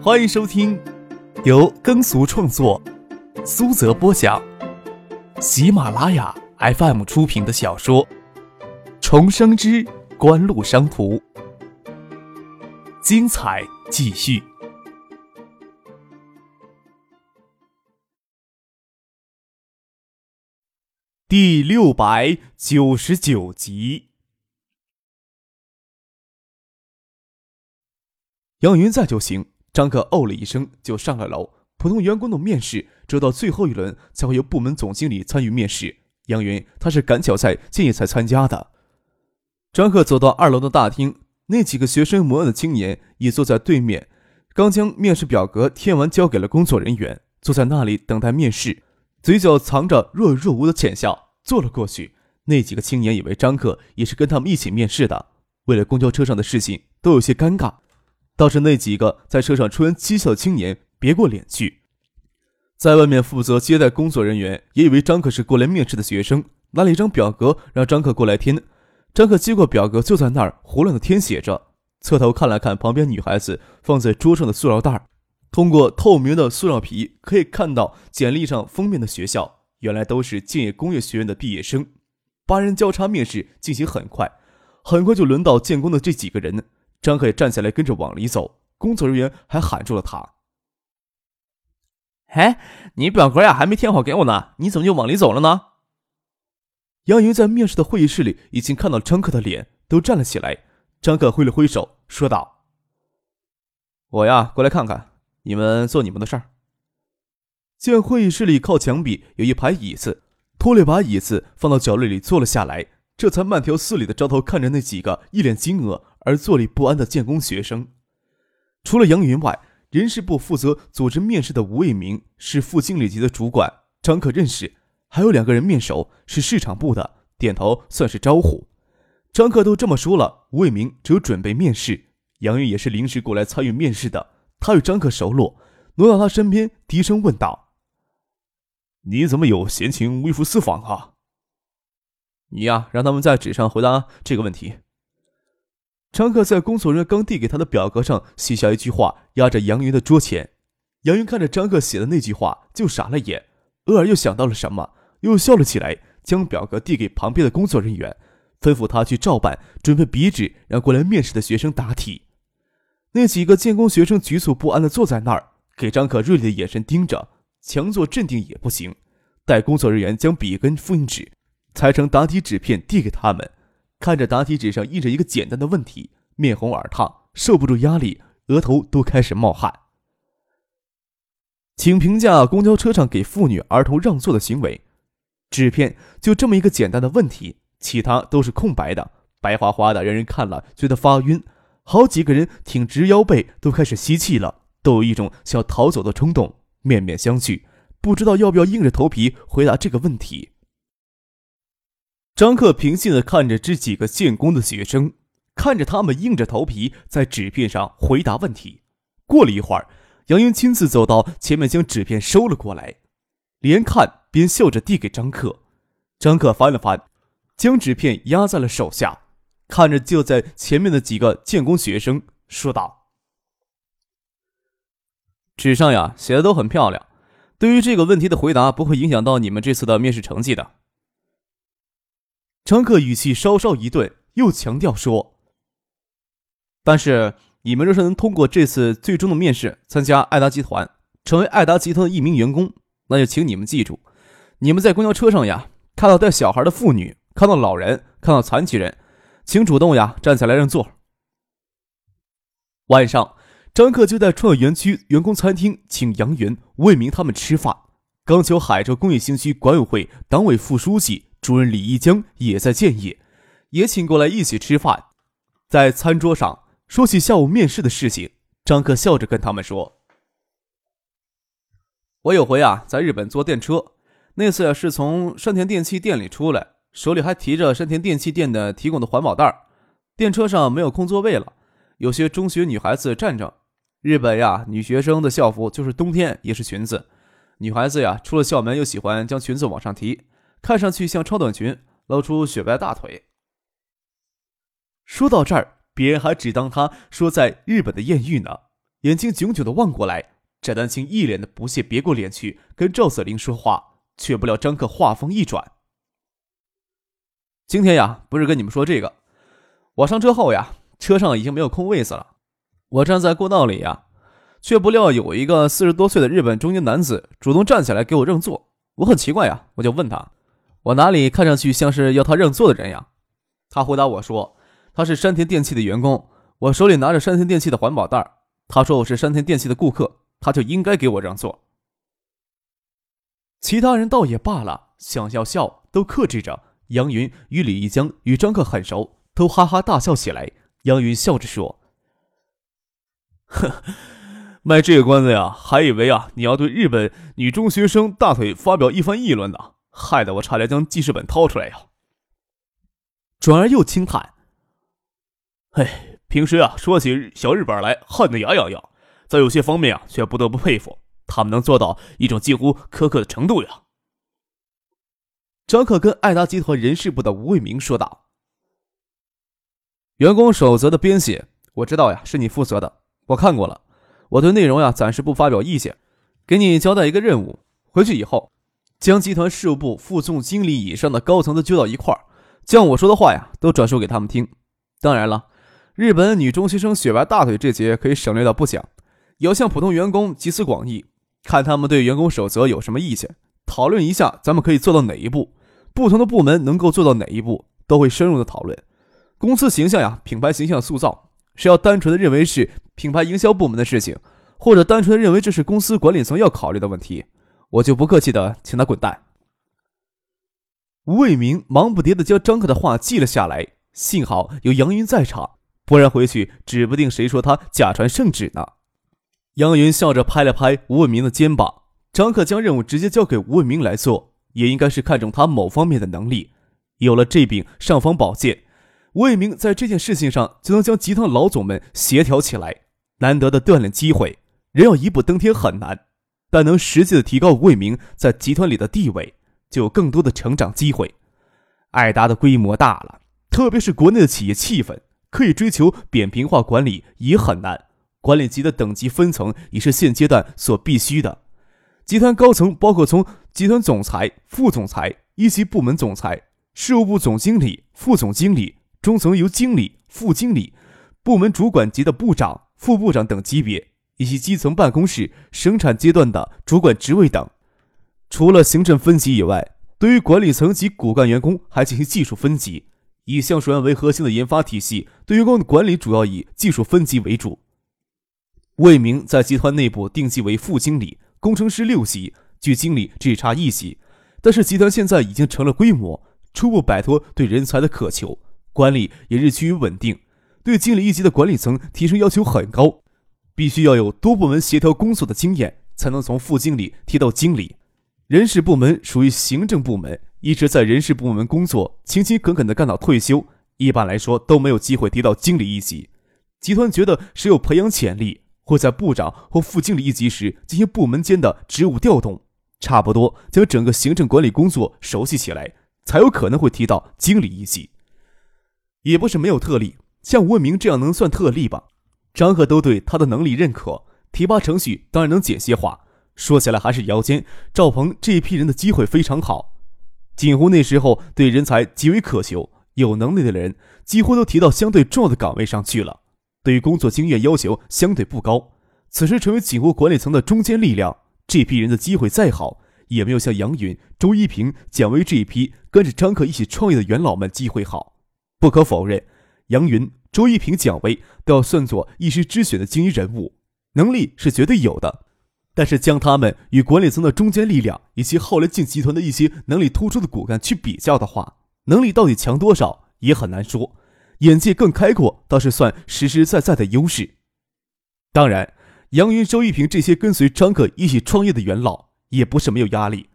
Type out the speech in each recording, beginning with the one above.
欢迎收听由耕俗创作、苏泽播讲、喜马拉雅 FM 出品的小说《重生之官路商途》，精彩继续，第六百九十九集。杨云在就行。张克哦了一声，就上了楼。普通员工的面试，只到最后一轮才会由部门总经理参与面试。杨云他是赶巧在建业才参加的。张克走到二楼的大厅，那几个学生模样的青年已坐在对面，刚将面试表格填完，交给了工作人员，坐在那里等待面试，嘴角藏着若有若无的浅笑，坐了过去。那几个青年以为张克也是跟他们一起面试的，为了公交车上的事情，都有些尴尬。倒是那几个在车上抽烟讥笑青年别过脸去，在外面负责接待工作人员也以为张克是过来面试的学生，拿了一张表格让张克过来填。张克接过表格，就在那儿胡乱的填写着，侧头看了看旁边女孩子放在桌上的塑料袋，通过透明的塑料皮可以看到简历上封面的学校，原来都是建业工业学院的毕业生。八人交叉面试进行很快，很快就轮到建工的这几个人。张克也站起来，跟着往里走。工作人员还喊住了他：“哎，你表格呀，还没填好给我呢，你怎么就往里走了呢？”杨云在面试的会议室里已经看到张克的脸，都站了起来。张克挥了挥手，说道：“我呀，过来看看，你们做你们的事儿。”见会议室里靠墙壁有一排椅子，拖了把椅子放到角落里坐了下来，这才慢条斯理的招头看着那几个一脸惊愕。而坐立不安的建工学生，除了杨云外，人事部负责组织面试的吴卫明是副经理级的主管，张可认识，还有两个人面熟，是市场部的，点头算是招呼。张克都这么说了，吴卫明只有准备面试。杨云也是临时过来参与面试的，他与张克熟络，挪到他身边，低声问道：“你怎么有闲情微服私访啊？”你呀，让他们在纸上回答这个问题。张克在工作人员刚递给他的表格上写下一句话，压着杨云的桌前。杨云看着张克写的那句话，就傻了眼，偶尔又想到了什么，又笑了起来，将表格递给旁边的工作人员，吩咐他去照办，准备笔纸，让过来面试的学生答题。那几个建工学生局促不安地坐在那儿，给张克锐利的眼神盯着，强作镇定也不行。待工作人员将笔跟复印纸裁成答题纸片递给他们。看着答题纸上印着一个简单的问题，面红耳烫，受不住压力，额头都开始冒汗。请评价公交车上给妇女儿童让座的行为。纸片就这么一个简单的问题，其他都是空白的，白花花的，让人看了觉得发晕。好几个人挺直腰背，都开始吸气了，都有一种想逃走的冲动，面面相觑，不知道要不要硬着头皮回答这个问题。张克平静地看着这几个建工的学生，看着他们硬着头皮在纸片上回答问题。过了一会儿，杨英亲自走到前面，将纸片收了过来，边看边笑着递给张克。张克翻了翻，将纸片压在了手下，看着就在前面的几个建工学生，说道：“纸上呀写的都很漂亮，对于这个问题的回答不会影响到你们这次的面试成绩的。”张克语气稍稍一顿，又强调说：“但是你们若是能通过这次最终的面试，参加爱达集团，成为爱达集团的一名员工，那就请你们记住，你们在公交车上呀，看到带小孩的妇女，看到老人，看到残疾人，请主动呀站起来让座。”晚上，张克就在创业园区员工餐厅请杨元、魏明他们吃饭。刚求海州工业新区管委会党委副书记。主任李一江也在建业，也请过来一起吃饭。在餐桌上说起下午面试的事情，张克笑着跟他们说：“我有回啊，在日本坐电车，那次是从山田电器店里出来，手里还提着山田电器店的提供的环保袋。电车上没有空座位了，有些中学女孩子站着。日本呀，女学生的校服就是冬天也是裙子，女孩子呀，出了校门又喜欢将裙子往上提。”看上去像超短裙，露出雪白大腿。说到这儿，别人还只当他说在日本的艳遇呢。眼睛炯炯的望过来。翟丹青一脸的不屑，别过脸去跟赵子玲说话，却不料张克话锋一转：“今天呀，不是跟你们说这个。我上车后呀，车上已经没有空位子了。我站在过道里呀，却不料有一个四十多岁的日本中年男子主动站起来给我让座。我很奇怪呀，我就问他。”我哪里看上去像是要他让座的人呀？他回答我说：“他是山田电器的员工，我手里拿着山田电器的环保袋。他说我是山田电器的顾客，他就应该给我让座。”其他人倒也罢了，想要笑都克制着。杨云与李一江与张克很熟，都哈哈大笑起来。杨云笑着说：“ 哼，卖这个关子呀，还以为啊你要对日本女中学生大腿发表一番议论呢。”害得我差点将记事本掏出来呀！转而又轻叹：“哎，平时啊说起小日本来恨得牙痒痒，在有些方面啊却不得不佩服他们能做到一种近乎苛刻的程度呀。”张可跟爱达集团人事部的吴卫明说道：“员工守则的编写，我知道呀，是你负责的，我看过了。我对内容呀暂时不发表意见，给你交代一个任务，回去以后。”将集团事务部副总经理以上的高层都揪到一块儿，将我说的话呀都转述给他们听。当然了，日本女中学生雪白大腿这节可以省略到不讲，要向普通员工集思广益，看他们对员工守则有什么意见，讨论一下咱们可以做到哪一步，不同的部门能够做到哪一步，都会深入的讨论。公司形象呀，品牌形象塑造是要单纯的认为是品牌营销部门的事情，或者单纯的认为这是公司管理层要考虑的问题。我就不客气的，请他滚蛋。吴卫民忙不迭的将张克的话记了下来，幸好有杨云在场，不然回去指不定谁说他假传圣旨呢。杨云笑着拍了拍吴卫民的肩膀，张克将任务直接交给吴卫民来做，也应该是看中他某方面的能力。有了这柄尚方宝剑，吴卫民在这件事情上就能将集团老总们协调起来。难得的锻炼机会，人要一步登天很难。但能实际的提高吴伟明在集团里的地位，就有更多的成长机会。爱达的规模大了，特别是国内的企业气氛，可以追求扁平化管理也很难。管理级的等级分层也是现阶段所必须的。集团高层包括从集团总裁、副总裁、一级部门总裁、事务部总经理、副总经理，中层由经理、副经理、部门主管级的部长、副部长等级别。以及基层办公室、生产阶段的主管职位等，除了行政分级以外，对于管理层及骨干员工还进行技术分级。以橡树园为核心的研发体系，对员工的管理主要以技术分级为主。魏明在集团内部定级为副经理，工程师六级，距经理只差一级。但是集团现在已经成了规模，初步摆脱对人才的渴求，管理也日趋于稳定，对经理一级的管理层提升要求很高。必须要有多部门协调工作的经验，才能从副经理提到经理。人事部门属于行政部门，一直在人事部门工作，勤勤恳恳的干到退休，一般来说都没有机会提到经理一级。集团觉得谁有培养潜力，会在部长或副经理一级时进行部门间的职务调动，差不多将整个行政管理工作熟悉起来，才有可能会提到经理一级。也不是没有特例，像吴文明这样能算特例吧？张贺都对他的能力认可，提拔程序当然能简些化。说起来还是姚坚、赵鹏这一批人的机会非常好。锦湖那时候对人才极为渴求，有能力的人几乎都提到相对重要的岗位上去了，对于工作经验要求相对不高。此时成为锦湖管理层的中坚力量，这批人的机会再好，也没有像杨云、周一平、蒋威这一批跟着张克一起创业的元老们机会好。不可否认，杨云。周一平、蒋威都要算作一时之选的精英人物，能力是绝对有的。但是将他们与管理层的中坚力量以及后来进集团的一些能力突出的骨干去比较的话，能力到底强多少也很难说。眼界更开阔倒是算实实在在的优势。当然，杨云、周一平这些跟随张克一起创业的元老也不是没有压力。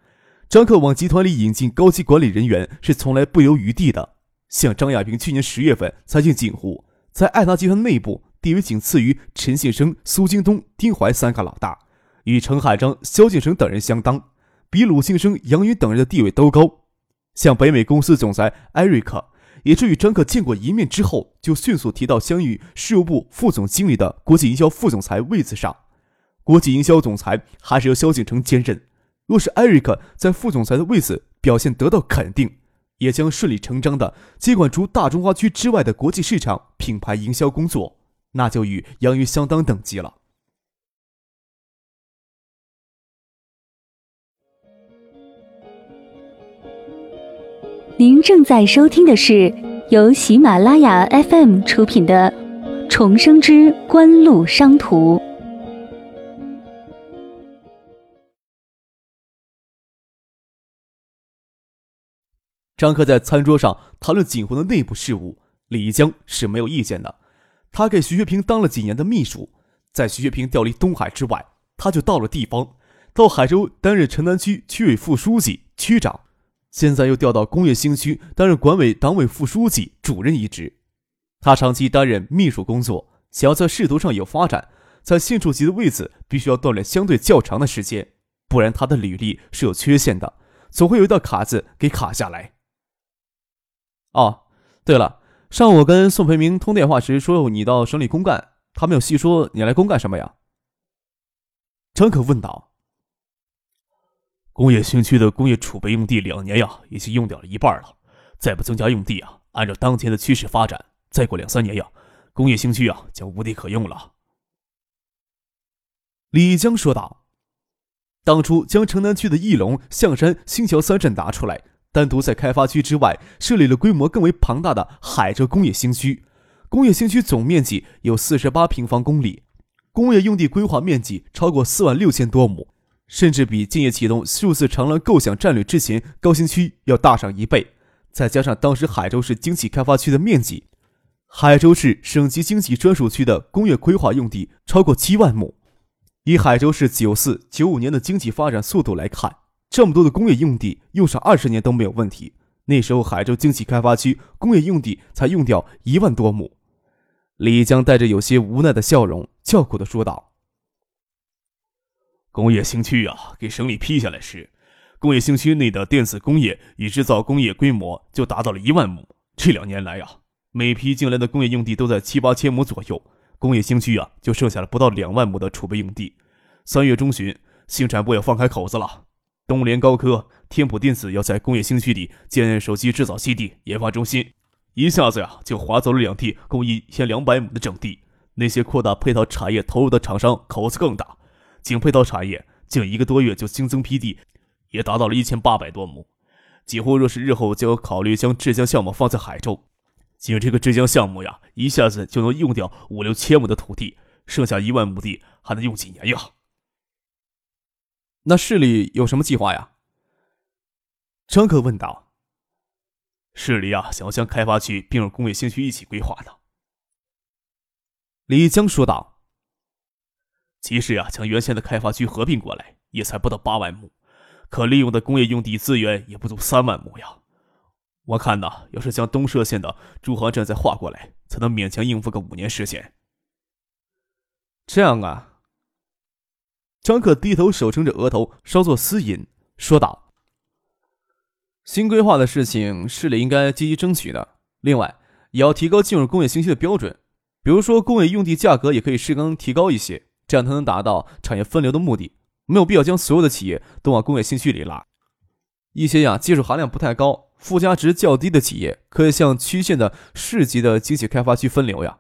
张克往集团里引进高级管理人员是从来不留余地的。像张亚平去年十月份才进锦湖，在爱达集团内部地位仅次于陈信生、苏京东、丁怀三个老大，与陈海章、萧敬成等人相当，比鲁庆生、杨云等人的地位都高。像北美公司总裁艾瑞克，也是与张克见过一面之后，就迅速提到相遇事务部副总经理的国际营销副总裁位子上。国际营销总裁还是由萧敬腾兼任。若是艾瑞克在副总裁的位子表现得到肯定，也将顺理成章的接管除大中华区之外的国际市场品牌营销工作，那就与杨云相当等级了。您正在收听的是由喜马拉雅 FM 出品的《重生之官路商途》。张克在餐桌上谈论锦湖的内部事务，李江是没有意见的。他给徐学平当了几年的秘书，在徐学平调离东海之外，他就到了地方，到海州担任城南区区委副书记、区长。现在又调到工业新区担任管委党委副书记、主任一职。他长期担任秘书工作，想要在仕途上有发展，在县处级的位子必须要锻炼相对较长的时间，不然他的履历是有缺陷的，总会有一道卡子给卡下来。哦，对了，上午我跟宋培明通电话时说你到省里公干，他没有细说你来公干什么呀？张可问道。工业新区的工业储备用地两年呀，已经用掉了一半了。再不增加用地啊，按照当前的趋势发展，再过两三年呀，工业新区啊将无地可用了。李江说道：“当初将城南区的义龙、象山、新桥三镇拿出来，单独在开发区之外设立了规模更为庞大的海州工业新区。工业新区总面积有四十八平方公里，工业用地规划面积超过四万六千多亩。”甚至比建业启动数字长廊构想战略之前高新区要大上一倍，再加上当时海州市经济开发区的面积，海州市省级经济专属区的工业规划用地超过七万亩。以海州市九四九五年的经济发展速度来看，这么多的工业用地用上二十年都没有问题。那时候海州经济开发区工业用地才用掉一万多亩。李江带着有些无奈的笑容，叫苦的说道。工业新区啊，给省里批下来时，工业新区内的电子工业与制造工业规模就达到了一万亩。这两年来啊，每批进来的工业用地都在七八千亩左右，工业新区啊就剩下了不到两万亩的储备用地。三月中旬，sinh 产部要放开口子了，东联高科、天普电子要在工业新区里建手机制造基地、研发中心，一下子呀就划走了两地共一千两百亩的整地。那些扩大配套产业投入的厂商口子更大。仅配套产业，仅一个多月就新增批地，也达到了一千八百多亩。几乎若是日后就要考虑将浙江项目放在海州，仅这个浙江项目呀，一下子就能用掉五六千亩的土地，剩下一万亩地还能用几年呀？那市里有什么计划呀？张克问道。市里啊，想要将开发区并入工业新区一起规划的。李江说道。其实呀，将原先的开发区合并过来，也才不到八万亩，可利用的工业用地资源也不足三万亩呀。我看呐，要是将东社县的朱航镇再划过来，才能勉强应付个五年时间。这样啊。张可低头手撑着额头，稍作思忖，说道：“新规划的事情，市里应该积极争取的。另外，也要提高进入工业新区的标准，比如说工业用地价格也可以适当提高一些。”这样才能达到产业分流的目的，没有必要将所有的企业都往工业新区里拉。一些呀技术含量不太高、附加值较低的企业，可以向区县的市级的经济开发区分流呀。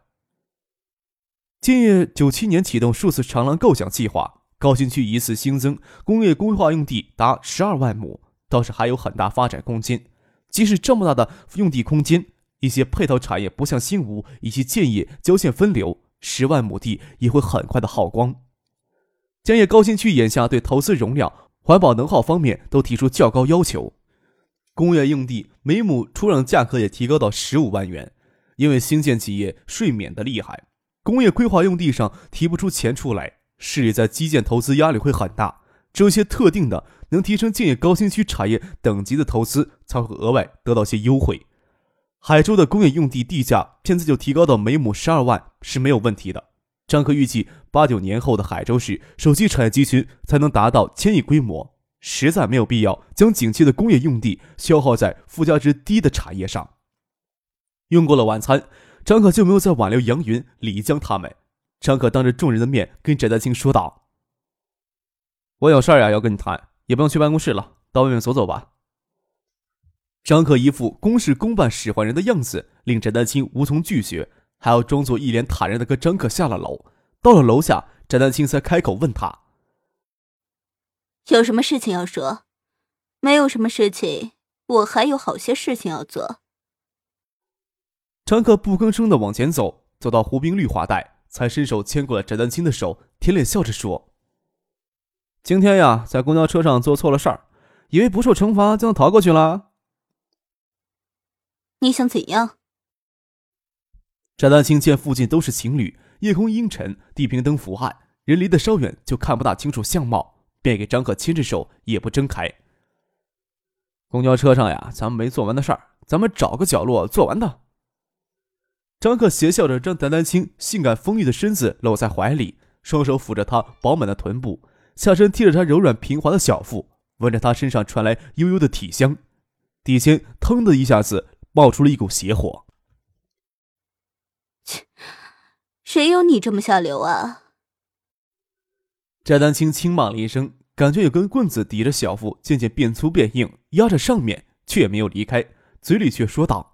建业九七年启动数字长廊构想计划，高新区一次新增工业规划用地达十二万亩，倒是还有很大发展空间。即使这么大的用地空间，一些配套产业不像新吴以及建业交线分流。十万亩地也会很快的耗光。建业高新区眼下对投资容量、环保能耗方面都提出较高要求，工业用地每亩出让价格也提高到十五万元。因为新建企业税免的厉害，工业规划用地上提不出钱出来，市里在基建投资压力会很大。只有些特定的能提升建业高新区产业等级的投资，才会额外得到些优惠。海州的工业用地地价现在就提高到每亩十二万是没有问题的。张克预计八九年后的海州市手机产业集群才能达到千亿规模，实在没有必要将景气的工业用地消耗在附加值低的产业上。用过了晚餐，张可就没有再挽留杨云、李江他们。张可当着众人的面跟翟丹青说道：“我有事儿呀，要跟你谈，也不用去办公室了，到外面走走吧。”张可一副公事公办使唤人的样子，令翟丹青无从拒绝，还要装作一脸坦然的跟张可下了楼。到了楼下，翟丹青才开口问他：“有什么事情要说？没有什么事情，我还有好些事情要做。”张可不吭声的往前走，走到湖滨绿化带，才伸手牵过了翟丹青的手，甜脸笑着说：“今天呀，在公交车上做错了事儿，以为不受惩罚就能逃过去了。”你想怎样？翟丹青见附近都是情侣，夜空阴沉，地平灯伏暗，人离得稍远就看不大清楚相貌，便给张可牵着手，也不睁开。公交车上呀，咱们没做完的事儿，咱们找个角落做完的。张克邪笑着将翟丹青性感丰腴的身子搂在怀里，双手抚着她饱满的臀部，下身贴着她柔软平滑的小腹，闻着她身上传来悠悠的体香，底间腾的一下子。冒出了一股邪火。切，谁有你这么下流啊？翟丹青轻骂了一声，感觉有根棍子抵着小腹，渐渐变粗变硬，压着上面，却也没有离开，嘴里却说道：“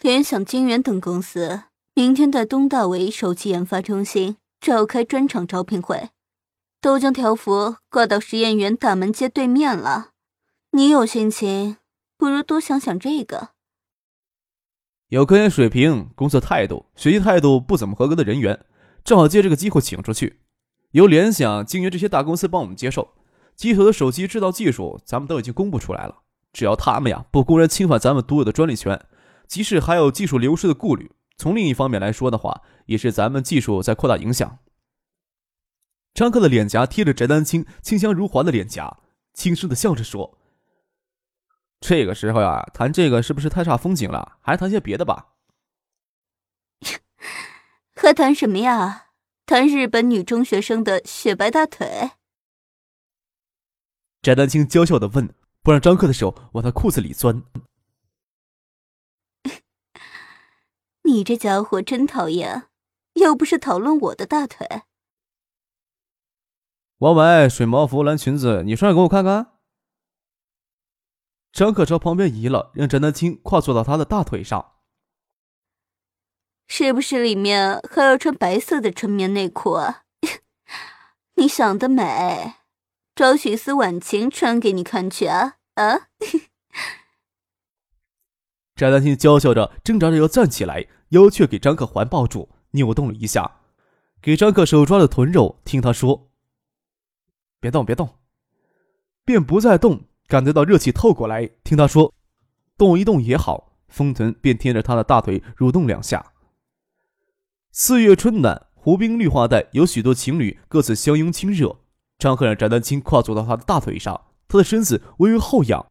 联想、金源等公司明天在东大为手机研发中心召开专场招聘会，都将条幅挂到实验园大门街对面了。你有心情？”不如多想想这个。有科研水平、工作态度、学习态度不怎么合格的人员，正好借这个机会请出去。由联想、晶圆这些大公司帮我们接受。机头的手机制造技术，咱们都已经公布出来了。只要他们呀不公然侵犯咱们独有的专利权，即使还有技术流失的顾虑，从另一方面来说的话，也是咱们技术在扩大影响。张克的脸颊贴着翟丹青清香如滑的脸颊，轻声的笑着说。这个时候呀，谈这个是不是太煞风景了？还是谈些别的吧。还谈什么呀？谈日本女中学生的雪白大腿？翟丹青娇笑的问，不让张克的手往他裤子里钻。你这家伙真讨厌！又不是讨论我的大腿。我买水毛服蓝裙子，你穿上给我看看。张可朝旁边移了，让翟丹青跨坐到他的大腿上。是不是里面还要穿白色的纯棉内裤啊？你想得美，找许思婉晴穿给你看去啊！啊！翟丹青娇笑着，挣扎着要站起来，腰却给张克环抱住，扭动了一下，给张克手抓着臀肉，听他说：“别动，别动。”便不再动。感觉到热气透过来，听他说：“动一动也好。”丰臀便贴着他的大腿蠕动两下。四月春暖，湖滨绿化带有许多情侣各自相拥亲热。张赫让翟丹青跨坐到他的大腿上，他的身子微微后仰，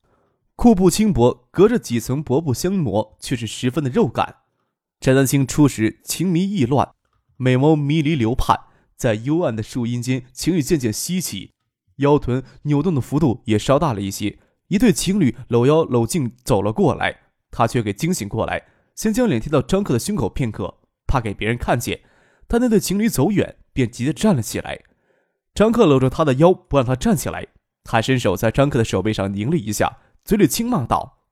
裤布轻薄，隔着几层薄布相磨，却是十分的肉感。陈丹青初时情迷意乱，美眸迷离流盼，在幽暗的树荫间，情欲渐渐稀奇。腰臀扭动的幅度也稍大了一些，一对情侣搂腰搂颈走了过来，他却给惊醒过来，先将脸贴到张克的胸口片刻，怕给别人看见。他那对情侣走远，便急得站了起来。张克搂着他的腰，不让他站起来。他伸手在张克的手背上拧了一下，嘴里轻骂道：“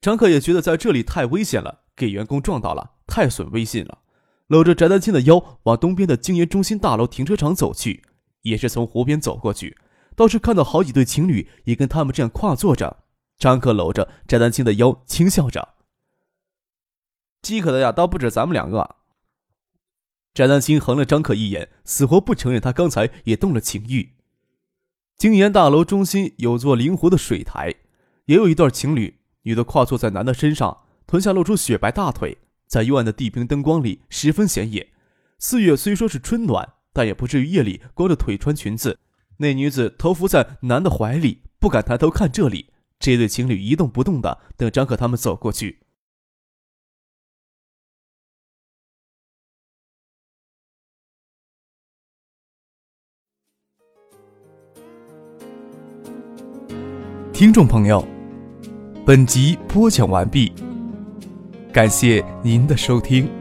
张克也觉得在这里太危险了，给员工撞到了，太损威信了。”搂着翟丹青的腰，往东边的经研中心大楼停车场走去。也是从湖边走过去，倒是看到好几对情侣也跟他们这样跨坐着。张克搂着翟丹青的腰，轻笑着：“饥渴的呀，倒不止咱们两个。”翟丹青横了张克一眼，死活不承认他刚才也动了情欲。经研大楼中心有座灵活的水台，也有一对情侣，女的跨坐在男的身上，臀下露出雪白大腿，在幽暗的地平灯光里十分显眼。四月虽说是春暖。但也不至于夜里光着腿穿裙子。那女子头伏在男的怀里，不敢抬头看这里。这对情侣一动不动的等张可他们走过去。听众朋友，本集播讲完毕，感谢您的收听。